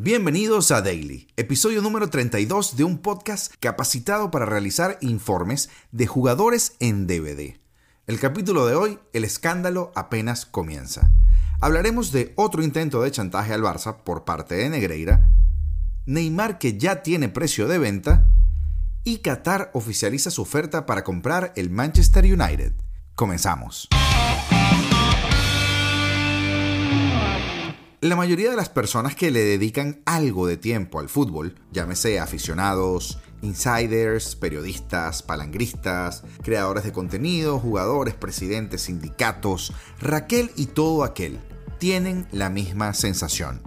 Bienvenidos a Daily, episodio número 32 de un podcast capacitado para realizar informes de jugadores en DVD. El capítulo de hoy, el escándalo apenas comienza. Hablaremos de otro intento de chantaje al Barça por parte de Negreira, Neymar que ya tiene precio de venta y Qatar oficializa su oferta para comprar el Manchester United. Comenzamos. La mayoría de las personas que le dedican algo de tiempo al fútbol, llámese aficionados, insiders, periodistas, palangristas, creadores de contenido, jugadores, presidentes, sindicatos, Raquel y todo aquel, tienen la misma sensación.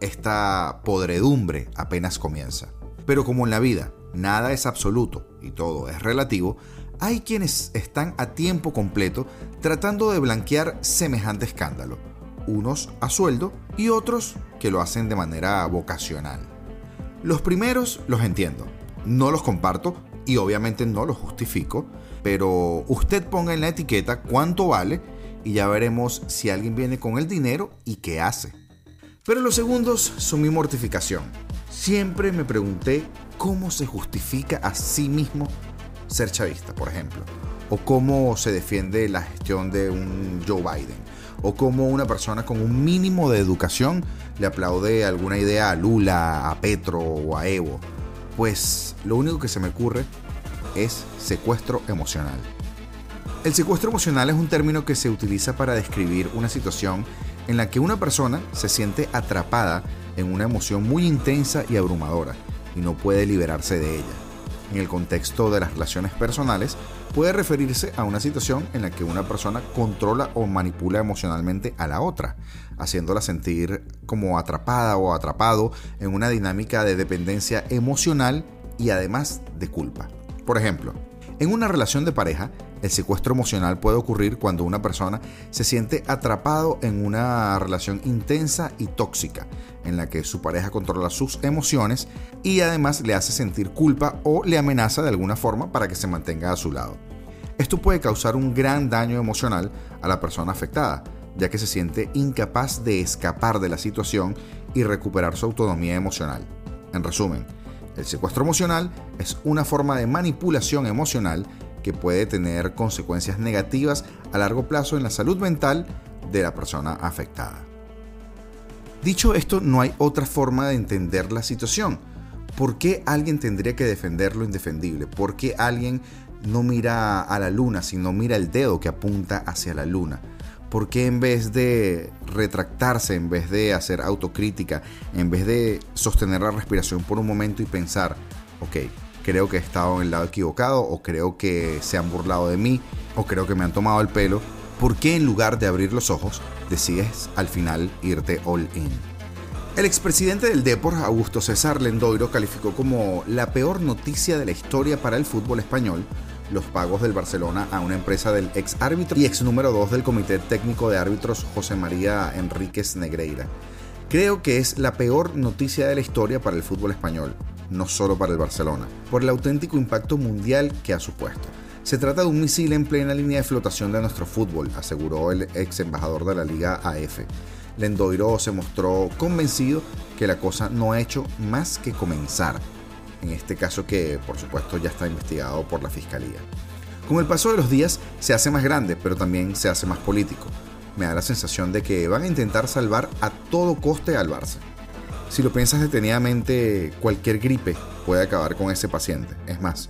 Esta podredumbre apenas comienza. Pero como en la vida, nada es absoluto y todo es relativo, hay quienes están a tiempo completo tratando de blanquear semejante escándalo unos a sueldo y otros que lo hacen de manera vocacional. Los primeros los entiendo, no los comparto y obviamente no los justifico, pero usted ponga en la etiqueta cuánto vale y ya veremos si alguien viene con el dinero y qué hace. Pero los segundos son mi mortificación. Siempre me pregunté cómo se justifica a sí mismo ser chavista, por ejemplo, o cómo se defiende la gestión de un Joe Biden o cómo una persona con un mínimo de educación le aplaude alguna idea a Lula, a Petro o a Evo. Pues lo único que se me ocurre es secuestro emocional. El secuestro emocional es un término que se utiliza para describir una situación en la que una persona se siente atrapada en una emoción muy intensa y abrumadora y no puede liberarse de ella. En el contexto de las relaciones personales, puede referirse a una situación en la que una persona controla o manipula emocionalmente a la otra, haciéndola sentir como atrapada o atrapado en una dinámica de dependencia emocional y además de culpa. Por ejemplo, en una relación de pareja, el secuestro emocional puede ocurrir cuando una persona se siente atrapado en una relación intensa y tóxica, en la que su pareja controla sus emociones y además le hace sentir culpa o le amenaza de alguna forma para que se mantenga a su lado. Esto puede causar un gran daño emocional a la persona afectada, ya que se siente incapaz de escapar de la situación y recuperar su autonomía emocional. En resumen, el secuestro emocional es una forma de manipulación emocional que puede tener consecuencias negativas a largo plazo en la salud mental de la persona afectada. Dicho esto, no hay otra forma de entender la situación. ¿Por qué alguien tendría que defender lo indefendible? ¿Por qué alguien no mira a la luna, sino mira el dedo que apunta hacia la luna? ¿Por qué en vez de retractarse, en vez de hacer autocrítica, en vez de sostener la respiración por un momento y pensar, ok, creo que he estado en el lado equivocado, o creo que se han burlado de mí, o creo que me han tomado el pelo, ¿por qué en lugar de abrir los ojos decides al final irte all in? El expresidente del Depor, Augusto César Lendoiro, calificó como la peor noticia de la historia para el fútbol español los pagos del Barcelona a una empresa del ex árbitro y ex número 2 del Comité Técnico de Árbitros José María Enríquez Negreira. Creo que es la peor noticia de la historia para el fútbol español, no solo para el Barcelona, por el auténtico impacto mundial que ha supuesto. Se trata de un misil en plena línea de flotación de nuestro fútbol, aseguró el ex embajador de la Liga AF. Lendoiro se mostró convencido que la cosa no ha hecho más que comenzar en este caso que por supuesto ya está investigado por la Fiscalía. Con el paso de los días se hace más grande, pero también se hace más político. Me da la sensación de que van a intentar salvar a todo coste al Barça. Si lo piensas detenidamente, cualquier gripe puede acabar con ese paciente. Es más,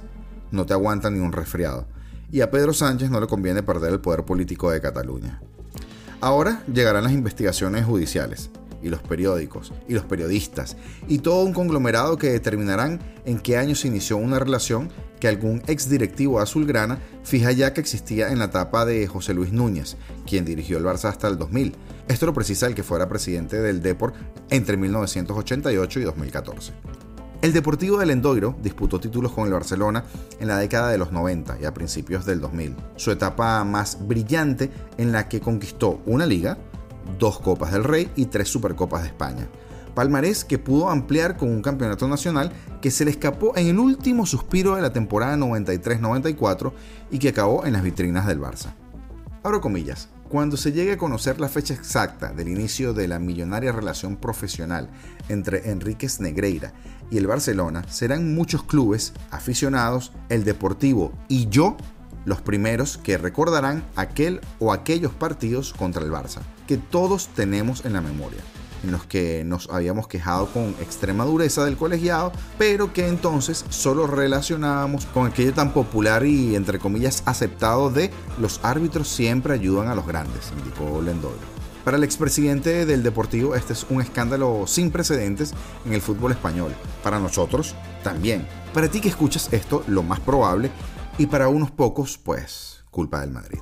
no te aguanta ni un resfriado. Y a Pedro Sánchez no le conviene perder el poder político de Cataluña. Ahora llegarán las investigaciones judiciales y los periódicos y los periodistas y todo un conglomerado que determinarán en qué año se inició una relación que algún ex directivo azulgrana fija ya que existía en la etapa de José Luis Núñez, quien dirigió el Barça hasta el 2000. Esto lo precisa el que fuera presidente del Deport entre 1988 y 2014. El Deportivo del Endoiro disputó títulos con el Barcelona en la década de los 90 y a principios del 2000, su etapa más brillante en la que conquistó una liga, dos Copas del Rey y tres Supercopas de España. Palmarés que pudo ampliar con un campeonato nacional que se le escapó en el último suspiro de la temporada 93-94 y que acabó en las vitrinas del Barça. Abro comillas, Cuando se llegue a conocer la fecha exacta del inicio de la millonaria relación profesional entre Enríquez Negreira y el Barcelona, serán muchos clubes, aficionados, el Deportivo y yo los primeros que recordarán aquel o aquellos partidos contra el Barça, que todos tenemos en la memoria en los que nos habíamos quejado con extrema dureza del colegiado, pero que entonces solo relacionábamos con aquello tan popular y entre comillas aceptado de los árbitros siempre ayudan a los grandes, indicó Lendoiro. Para el expresidente del Deportivo este es un escándalo sin precedentes en el fútbol español. Para nosotros también. Para ti que escuchas esto, lo más probable, y para unos pocos, pues, culpa del Madrid.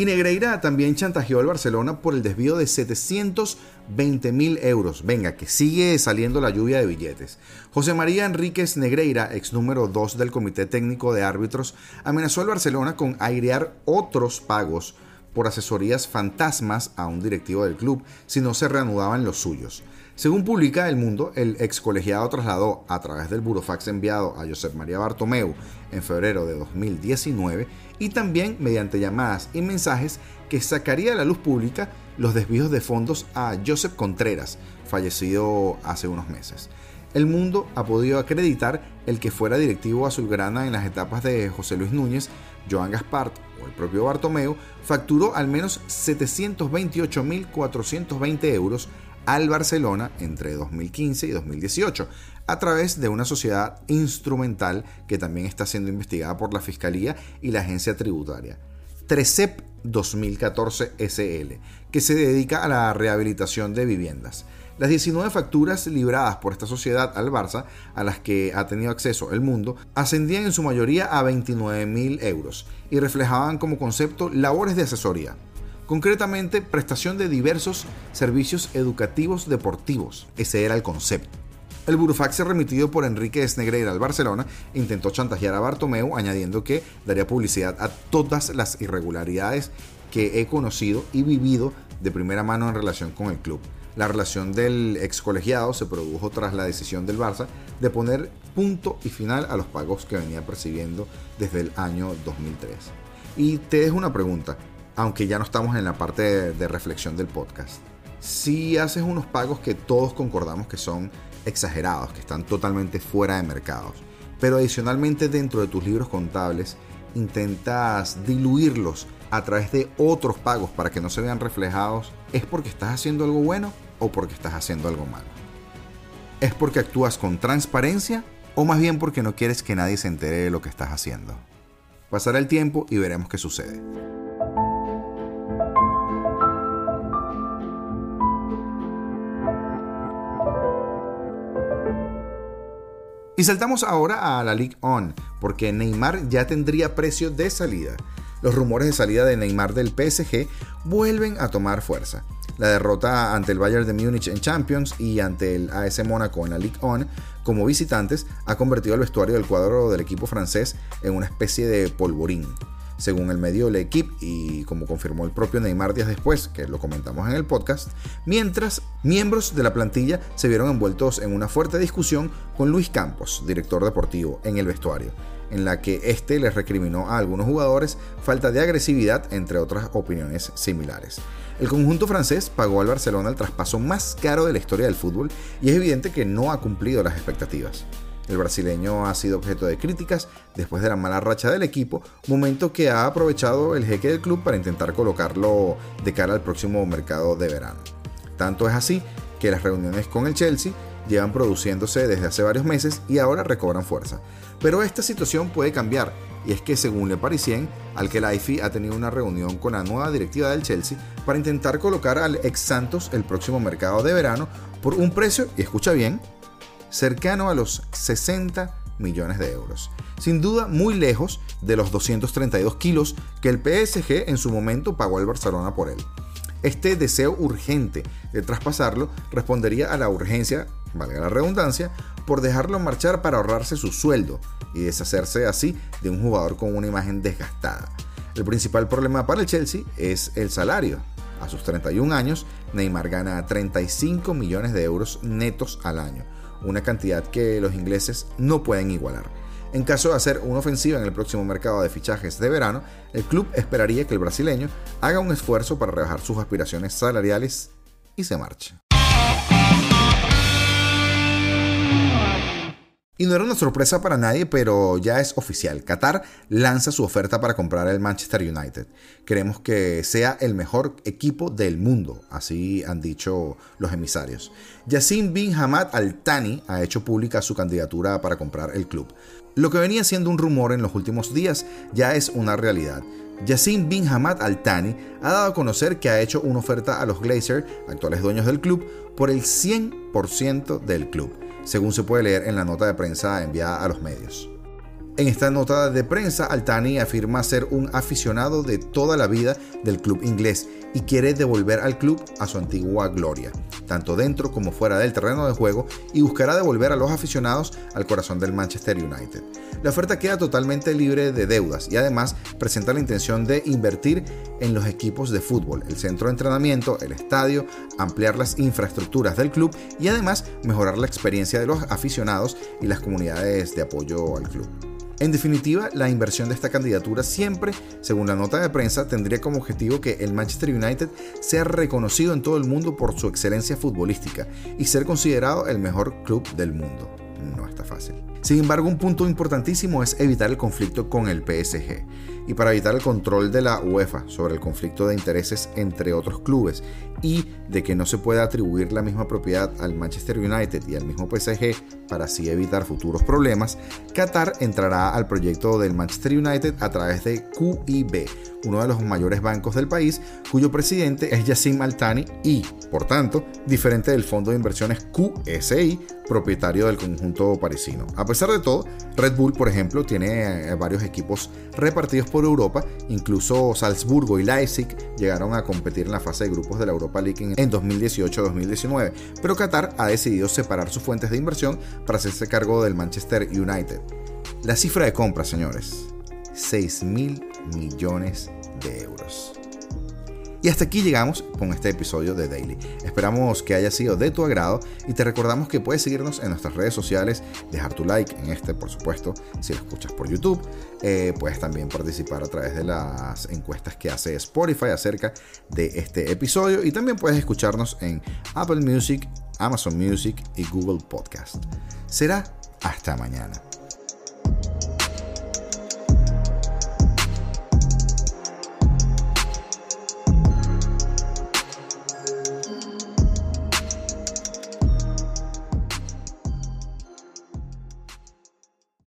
Y Negreira también chantajeó al Barcelona por el desvío de 720 mil euros. Venga, que sigue saliendo la lluvia de billetes. José María Enríquez Negreira, ex número 2 del Comité Técnico de Árbitros, amenazó al Barcelona con airear otros pagos por asesorías fantasmas a un directivo del club si no se reanudaban los suyos. Según publica El Mundo, el ex colegiado trasladó a través del burofax enviado a Josep María Bartomeu en febrero de 2019 y también mediante llamadas y mensajes que sacaría a la luz pública los desvíos de fondos a Josep Contreras, fallecido hace unos meses. El Mundo ha podido acreditar el que fuera directivo azulgrana en las etapas de José Luis Núñez, Joan Gaspart o el propio Bartomeu, facturó al menos 728.420 euros al Barcelona entre 2015 y 2018 a través de una sociedad instrumental que también está siendo investigada por la Fiscalía y la Agencia Tributaria. Trecep 2014 SL, que se dedica a la rehabilitación de viviendas. Las 19 facturas libradas por esta sociedad al Barça, a las que ha tenido acceso el mundo, ascendían en su mayoría a 29.000 euros y reflejaban como concepto labores de asesoría, concretamente prestación de diversos servicios educativos deportivos. Ese era el concepto. El burofax remitido por Enrique Esnegreira al Barcelona intentó chantajear a Bartomeu añadiendo que daría publicidad a todas las irregularidades que he conocido y vivido de primera mano en relación con el club. La relación del ex colegiado se produjo tras la decisión del Barça de poner punto y final a los pagos que venía percibiendo desde el año 2003. Y te dejo una pregunta aunque ya no estamos en la parte de, reflexión del podcast. Si haces unos pagos que todos concordamos que son exagerados, que están totalmente fuera de mercados, pero adicionalmente dentro de tus libros contables intentas diluirlos a través de otros pagos para que no se vean reflejados, ¿es porque estás haciendo algo bueno o porque estás haciendo algo malo? ¿Es porque actúas con transparencia o más bien porque no quieres que nadie se entere de lo que estás haciendo? Pasará el tiempo y veremos qué sucede. Y saltamos ahora a la League On, porque Neymar ya tendría precio de salida. Los rumores de salida de Neymar del PSG vuelven a tomar fuerza. La derrota ante el Bayern de Múnich en Champions y ante el AS Mónaco en la Ligue 1 como visitantes ha convertido el vestuario del cuadro del equipo francés en una especie de polvorín según el medio Le Equipe y como confirmó el propio Neymar días después, que lo comentamos en el podcast, mientras miembros de la plantilla se vieron envueltos en una fuerte discusión con Luis Campos, director deportivo, en el vestuario, en la que este les recriminó a algunos jugadores falta de agresividad, entre otras opiniones similares. El conjunto francés pagó al Barcelona el traspaso más caro de la historia del fútbol y es evidente que no ha cumplido las expectativas. El brasileño ha sido objeto de críticas después de la mala racha del equipo, momento que ha aprovechado el jeque del club para intentar colocarlo de cara al próximo mercado de verano. Tanto es así que las reuniones con el Chelsea llevan produciéndose desde hace varios meses y ahora recobran fuerza. Pero esta situación puede cambiar, y es que según Le Parisien, Al-Khelaifi ha tenido una reunión con la nueva directiva del Chelsea para intentar colocar al ex Santos el próximo mercado de verano por un precio, y escucha bien, cercano a los 60 millones de euros. Sin duda muy lejos de los 232 kilos que el PSG en su momento pagó al Barcelona por él. Este deseo urgente de traspasarlo respondería a la urgencia, valga la redundancia, por dejarlo marchar para ahorrarse su sueldo y deshacerse así de un jugador con una imagen desgastada. El principal problema para el Chelsea es el salario. A sus 31 años, Neymar gana 35 millones de euros netos al año, una cantidad que los ingleses no pueden igualar. En caso de hacer una ofensiva en el próximo mercado de fichajes de verano, el club esperaría que el brasileño haga un esfuerzo para rebajar sus aspiraciones salariales y se marche. Y no era una sorpresa para nadie, pero ya es oficial. Qatar lanza su oferta para comprar el Manchester United. Queremos que sea el mejor equipo del mundo, así han dicho los emisarios. Yassin bin Hamad Al Thani ha hecho pública su candidatura para comprar el club. Lo que venía siendo un rumor en los últimos días ya es una realidad. Yassin bin Hamad Al Thani ha dado a conocer que ha hecho una oferta a los Glazer, actuales dueños del club, por el 100% del club según se puede leer en la nota de prensa enviada a los medios. En esta nota de prensa, Altani afirma ser un aficionado de toda la vida del club inglés y quiere devolver al club a su antigua gloria, tanto dentro como fuera del terreno de juego, y buscará devolver a los aficionados al corazón del Manchester United. La oferta queda totalmente libre de deudas y además presenta la intención de invertir en los equipos de fútbol, el centro de entrenamiento, el estadio, ampliar las infraestructuras del club y además mejorar la experiencia de los aficionados y las comunidades de apoyo al club. En definitiva, la inversión de esta candidatura siempre, según la nota de prensa, tendría como objetivo que el Manchester United sea reconocido en todo el mundo por su excelencia futbolística y ser considerado el mejor club del mundo. No está fácil. Sin embargo, un punto importantísimo es evitar el conflicto con el PSG y para evitar el control de la UEFA sobre el conflicto de intereses entre otros clubes y de que no se pueda atribuir la misma propiedad al Manchester United y al mismo PSG para así evitar futuros problemas, Qatar entrará al proyecto del Manchester United a través de QIB, uno de los mayores bancos del país, cuyo presidente es Yassim Altani y, por tanto, diferente del fondo de inversiones QSI, propietario del conjunto parisino. A pesar de todo, Red Bull, por ejemplo, tiene eh, varios equipos repartidos por Europa, incluso Salzburgo y Leipzig llegaron a competir en la fase de grupos de la Europa League en 2018-2019, pero Qatar ha decidido separar sus fuentes de inversión para hacerse cargo del Manchester United. La cifra de compra, señores, 6 mil millones de euros. Y hasta aquí llegamos con este episodio de Daily. Esperamos que haya sido de tu agrado y te recordamos que puedes seguirnos en nuestras redes sociales, dejar tu like en este, por supuesto, si lo escuchas por YouTube. Eh, puedes también participar a través de las encuestas que hace Spotify acerca de este episodio y también puedes escucharnos en Apple Music, Amazon Music y Google Podcast. Será hasta mañana.